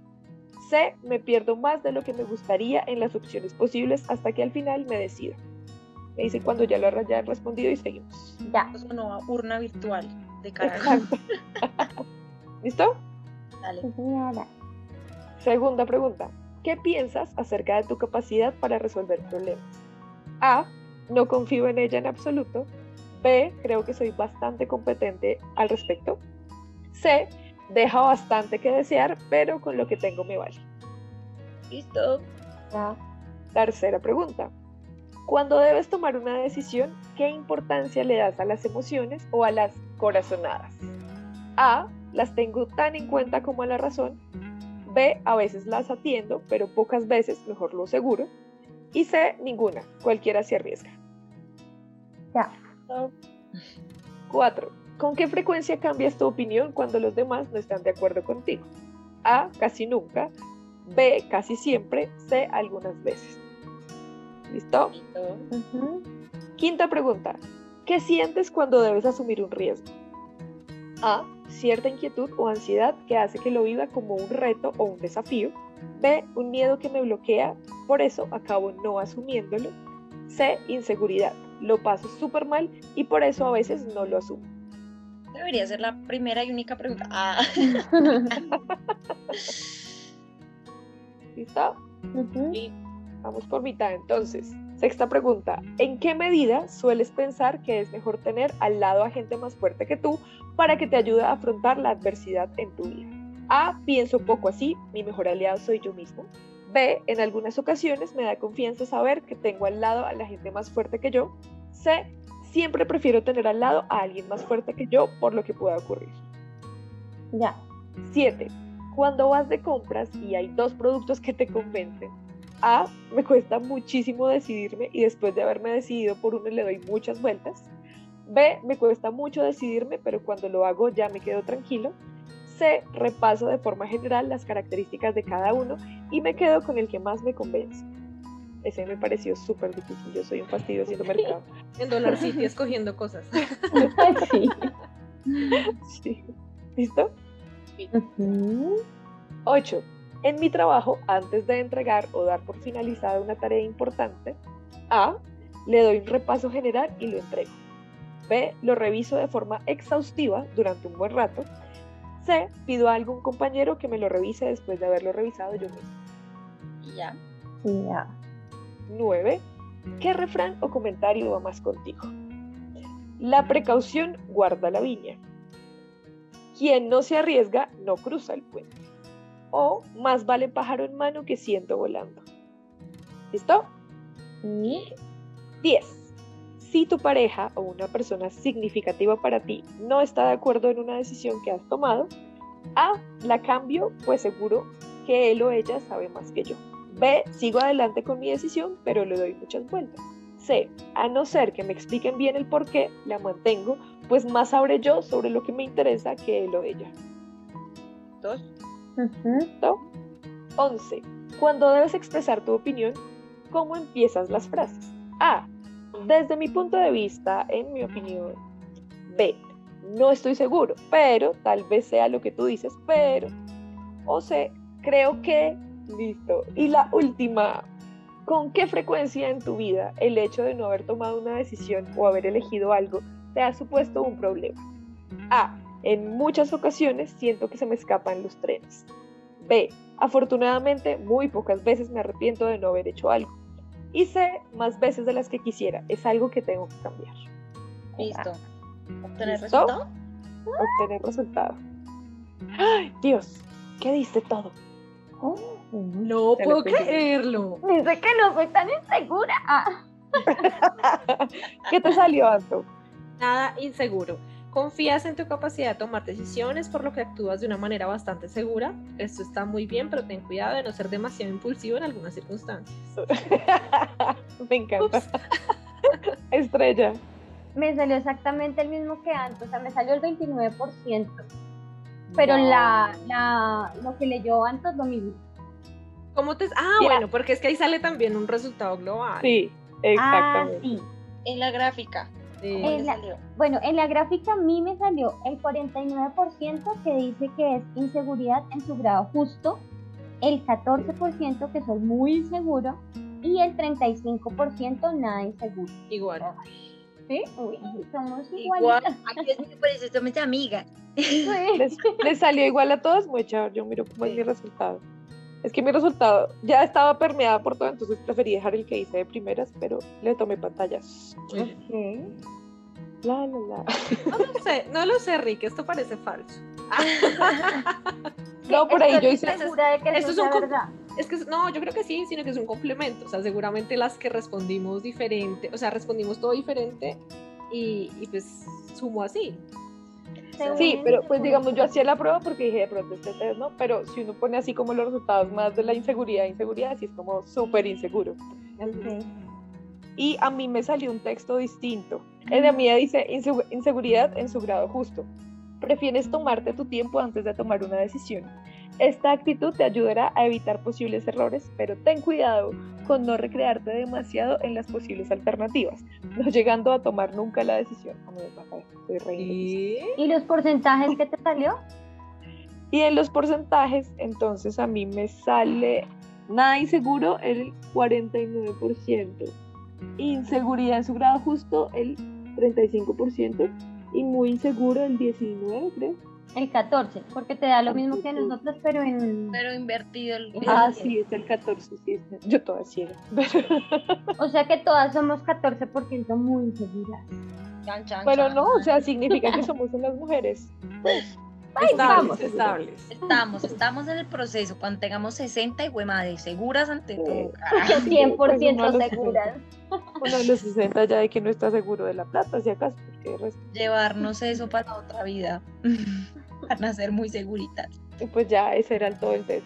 C. Me pierdo más de lo que me gustaría en las opciones posibles hasta que al final me decido. Me dicen cuando ya lo hayan respondido y seguimos. Ya. Eso no urna virtual de cara. ¿Listo? Dale. Segunda pregunta. ¿Qué piensas acerca de tu capacidad para resolver problemas? A. No confío en ella en absoluto. B. Creo que soy bastante competente al respecto. C. Deja bastante que desear, pero con lo que tengo me vale. Listo. Ya. Tercera pregunta. Cuando debes tomar una decisión, ¿qué importancia le das a las emociones o a las corazonadas? A. Las tengo tan en cuenta como a la razón. B. A veces las atiendo, pero pocas veces, mejor lo seguro. Y C. Ninguna. Cualquiera se arriesga. Ya. 4. ¿Con qué frecuencia cambias tu opinión cuando los demás no están de acuerdo contigo? A. Casi nunca. B. Casi siempre. C. Algunas veces. ¿Listo? Quinta pregunta. ¿Qué sientes cuando debes asumir un riesgo? A. Cierta inquietud o ansiedad que hace que lo viva como un reto o un desafío. B. Un miedo que me bloquea, por eso acabo no asumiéndolo. C. Inseguridad. Lo paso súper mal y por eso a veces no lo asumo. Debería ser la primera y única pregunta. Ah. ¿Listo? Sí. Vamos por mitad entonces. Sexta pregunta, ¿en qué medida sueles pensar que es mejor tener al lado a gente más fuerte que tú para que te ayude a afrontar la adversidad en tu vida? A, pienso poco así, mi mejor aliado soy yo mismo. B, en algunas ocasiones me da confianza saber que tengo al lado a la gente más fuerte que yo. C, siempre prefiero tener al lado a alguien más fuerte que yo por lo que pueda ocurrir. Ya. 7. Cuando vas de compras y hay dos productos que te convencen, A, me cuesta muchísimo decidirme y después de haberme decidido por uno le doy muchas vueltas. B, me cuesta mucho decidirme, pero cuando lo hago ya me quedo tranquilo. C, repaso de forma general las características de cada uno y me quedo con el que más me convence. Ese me pareció súper difícil, yo soy un fastidio haciendo mercado. En Dollar City escogiendo cosas. sí. Sí. ¿Listo? Ujú. 8. En mi trabajo, antes de entregar o dar por finalizada una tarea importante, A. Le doy un repaso general y lo entrego. B. Lo reviso de forma exhaustiva durante un buen rato. C. Pido a algún compañero que me lo revise después de haberlo revisado yo mismo. Ya. Ya. 9. ¿Qué refrán o comentario va más contigo? La precaución guarda la viña. Quien no se arriesga no cruza el puente. O más vale pájaro en mano que ciento volando. ¿Listo? Sí. 10. Si tu pareja o una persona significativa para ti no está de acuerdo en una decisión que has tomado, A. La cambio, pues seguro que él o ella sabe más que yo. B. Sigo adelante con mi decisión, pero le doy muchas vueltas. C. A no ser que me expliquen bien el por qué, la mantengo, pues más sabré yo sobre lo que me interesa que él o ella. Dos. Ujú. ¿Listo? 11. Cuando debes expresar tu opinión, ¿cómo empiezas las frases? A. Desde mi punto de vista, en mi opinión. B. No estoy seguro, pero tal vez sea lo que tú dices, pero. O C. Creo que. Listo. Y la última. ¿Con qué frecuencia en tu vida el hecho de no haber tomado una decisión o haber elegido algo te ha supuesto un problema? A. En muchas ocasiones siento que se me escapan los trenes. B. Afortunadamente, muy pocas veces me arrepiento de no haber hecho algo. Y C. Más veces de las que quisiera. Es algo que tengo que cambiar. Listo. ¿Obtener ¿Listo? resultado? Obtener resultado. ¡Ay, Dios! ¿Qué diste todo? Oh. No puedo creerlo. Dice que no soy tan insegura. Ah. ¿Qué te salió, Anto? Nada inseguro. Confías en tu capacidad de tomar decisiones, por lo que actúas de una manera bastante segura. Esto está muy bien, pero ten cuidado de no ser demasiado impulsivo en algunas circunstancias. Me encanta. Estrella. Me salió exactamente el mismo que antes, o sea, me salió el 29%. Pero la, la, lo que leyó antes lo mismo. ¿Cómo te.? Ah, bueno, porque es que ahí sale también un resultado global. Sí, Ah, exactamente. sí. En la gráfica. Sí. ¿Cómo En la- salió? Bueno, en la gráfica a mí me salió el 49% que dice que es inseguridad en su grado justo, el 14% que soy muy inseguro y el 35% nada inseguro. Igual. ¿Sí? Uy, somos Igual. Aquí es que por eso somos amigas. Sí. ¿Les, les salió igual a todos? Muy chévere, yo miro cómo es mi resultado. Es que mi resultado ya estaba permeada por todo, entonces preferí dejar el que hice de primeras, pero le tomé pantallas. Muy bien. Ok. La, la, la. No lo sé, no lo sé, Rick, esto parece falso. No, por ahí yo hice. segura de que Esto eso es un com- verdad. Es que no, yo creo que sí, sino que es un complemento. O sea, seguramente las que respondimos diferente, o sea, respondimos todo diferente y, y pues sumo así. Según Sí, pero pues digamos, yo hacía la prueba porque dije de pronto este test, ¿no? Pero si uno pone así como los resultados más de la inseguridad, inseguridad, sí es como súper inseguro. Y a mí me salió un texto distinto. En la mía dice "Insegu- inseguridad en su grado justo. Prefieres tomarte tu tiempo antes de tomar una decisión. Esta actitud te ayudará a evitar posibles errores, pero ten cuidado con no recrearte demasiado en las posibles alternativas, no llegando a tomar nunca la decisión. ¿Y? ¿Y los porcentajes que te salió? Y en los porcentajes, entonces a mí me sale nada inseguro el 49%, inseguridad en su grado justo el 35% y muy inseguro el 19%, creo. El 14, porque te da lo mismo que a nosotros, pero en... Pero invertido el... Ah, sí, es el 14, sí. Yo toda ciega. O sea que todas somos 14% muy seguras. Chan, chan, Pero chan. no, o sea, significa que somos unas mujeres. Pues, vamos. Estables, estables. Estamos, estamos en el proceso. Cuando tengamos 60 y güey madre, seguras ante todo. Carajo. 100% pues, uno lo seguras. uno de los 60 ya de que no está seguro de la plata, si acaso, porque Llevarnos eso para otra vida. Van a ser muy seguritas. pues ya ese era el todo el test.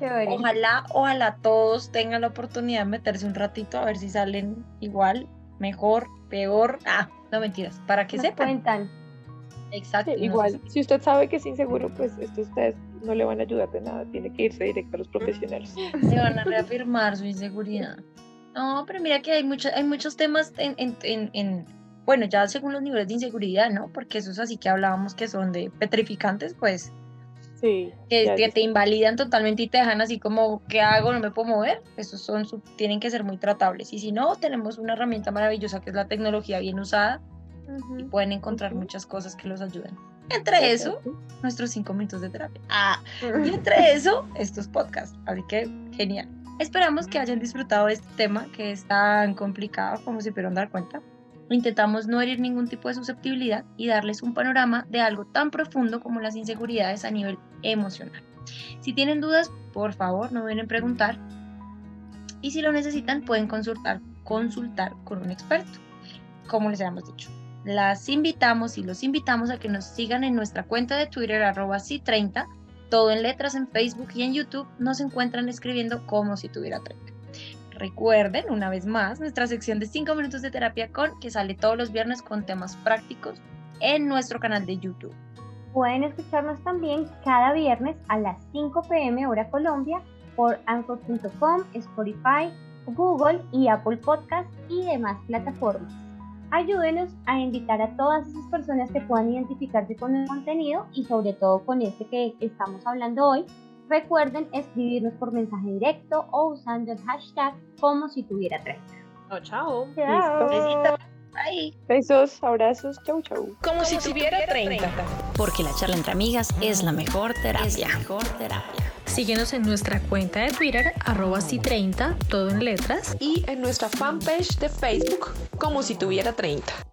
Chévere. Ojalá, ojalá todos tengan la oportunidad de meterse un ratito a ver si salen igual, mejor, peor. Ah, no mentiras, para que Nos sepan. cuentan. Exacto. Sí, no igual, sé si usted sabe que es inseguro, pues estos test no le van a ayudar de nada, tiene que irse directo a los profesionales. si Se van a reafirmar su inseguridad. No, pero mira que hay, mucha- hay muchos temas en, en- en- en- bueno, ya según los niveles de inseguridad, ¿no? Porque esos así que hablábamos que son de petrificantes, pues Sí, que, que te invalidan totalmente y te dejan así como, ¿qué hago? No me puedo mover. Esos son, tienen que ser muy tratables. Y si no, tenemos una herramienta maravillosa que es la tecnología bien usada y pueden encontrar Ujú. muchas cosas que los ayuden. Entre eso, nuestros cinco minutos de terapia. Ah, y entre eso, estos podcasts. Así que, genial. Esperamos que hayan disfrutado de este tema que es tan complicado como se pudieron dar cuenta. Intentamos no herir ningún tipo de susceptibilidad y darles un panorama de algo tan profundo como las inseguridades a nivel emocional. Si tienen dudas, por favor, no duden en preguntar. Y si lo necesitan, pueden consultar, consultar con un experto, como les habíamos dicho. Las invitamos y los invitamos a que nos sigan en nuestra cuenta de Twitter, arroba C30, todo en letras en Facebook y en YouTube nos encuentran escribiendo como si tuviera 30. Recuerden, una vez más, nuestra sección de 5 minutos de terapia con que sale todos los viernes con temas prácticos en nuestro canal de YouTube. Pueden escucharnos también cada viernes a las 5 pm hora Colombia por anchor.com, Spotify, Google y Apple Podcast y demás plataformas. Ayúdenos a invitar a todas esas personas que puedan identificarse con el contenido y sobre todo con este que estamos hablando hoy. Recuerden escribirnos por mensaje directo o usando el hashtag como si tuviera 30. No, chao. Listo. Besitos. Bye. Besos, abrazos, chau chau. Como, si tuviera 30. Porque la charla entre amigas es la mejor terapia. mejor terapia. Síguenos en nuestra cuenta de Twitter, arroba si30, todo en letras. y en nuestra fanpage de Facebook como si tuviera 30.